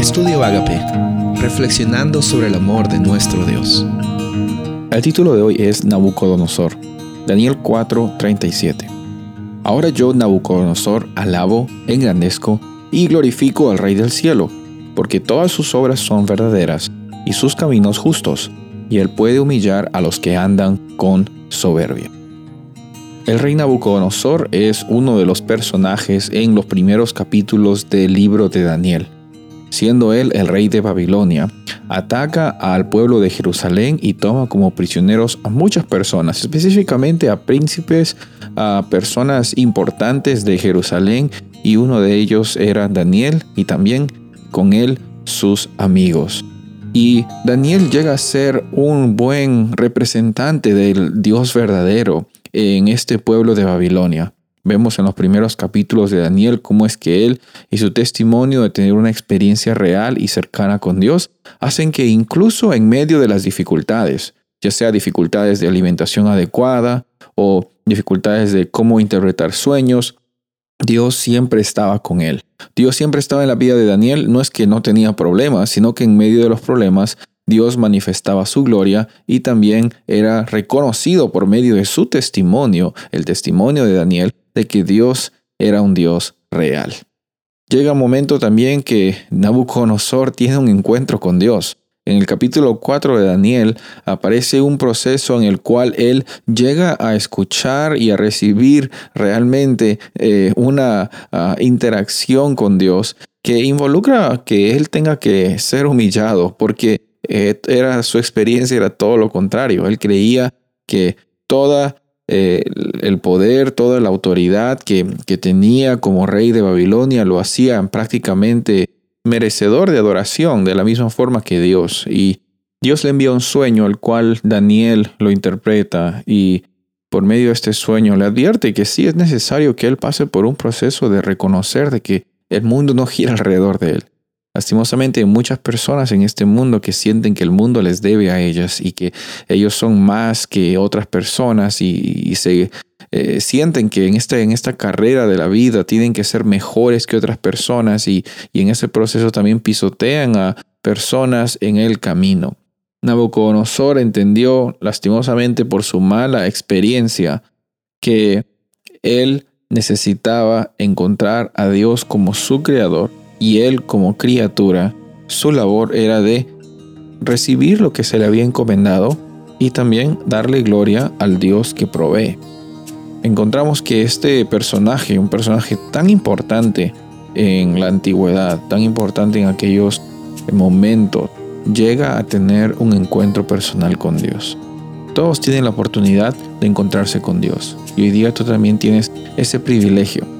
Estudio Agape, reflexionando sobre el amor de nuestro Dios. El título de hoy es Nabucodonosor, Daniel 4:37. Ahora yo, Nabucodonosor, alabo, engrandezco y glorifico al Rey del cielo, porque todas sus obras son verdaderas y sus caminos justos, y él puede humillar a los que andan con soberbia. El rey Nabucodonosor es uno de los personajes en los primeros capítulos del libro de Daniel. Siendo él el rey de Babilonia, ataca al pueblo de Jerusalén y toma como prisioneros a muchas personas, específicamente a príncipes, a personas importantes de Jerusalén y uno de ellos era Daniel y también con él sus amigos. Y Daniel llega a ser un buen representante del Dios verdadero en este pueblo de Babilonia. Vemos en los primeros capítulos de Daniel cómo es que él y su testimonio de tener una experiencia real y cercana con Dios hacen que incluso en medio de las dificultades, ya sea dificultades de alimentación adecuada o dificultades de cómo interpretar sueños, Dios siempre estaba con él. Dios siempre estaba en la vida de Daniel, no es que no tenía problemas, sino que en medio de los problemas Dios manifestaba su gloria y también era reconocido por medio de su testimonio, el testimonio de Daniel, de que Dios era un Dios real. Llega un momento también que Nabucodonosor tiene un encuentro con Dios. En el capítulo 4 de Daniel aparece un proceso en el cual él llega a escuchar y a recibir realmente eh, una ah, interacción con Dios que involucra que él tenga que ser humillado porque eh, era su experiencia era todo lo contrario. Él creía que toda eh, el poder, toda la autoridad que, que tenía como rey de Babilonia lo hacía prácticamente merecedor de adoración de la misma forma que Dios. Y Dios le envía un sueño al cual Daniel lo interpreta y por medio de este sueño le advierte que sí es necesario que él pase por un proceso de reconocer de que el mundo no gira alrededor de él. Lastimosamente hay muchas personas en este mundo que sienten que el mundo les debe a ellas y que ellos son más que otras personas y, se eh, sienten que en, este, en esta carrera de la vida tienen que ser mejores que otras personas y, y en ese proceso también pisotean a personas en el camino. Nabucodonosor entendió lastimosamente por su mala experiencia que él necesitaba encontrar a Dios como su creador y él como criatura, su labor era de recibir lo que se le había encomendado y también darle gloria al Dios que provee. Encontramos que este personaje, un personaje tan importante en la antigüedad, tan importante en aquellos momentos, llega a tener un encuentro personal con Dios. Todos tienen la oportunidad de encontrarse con Dios y hoy día tú también tienes ese privilegio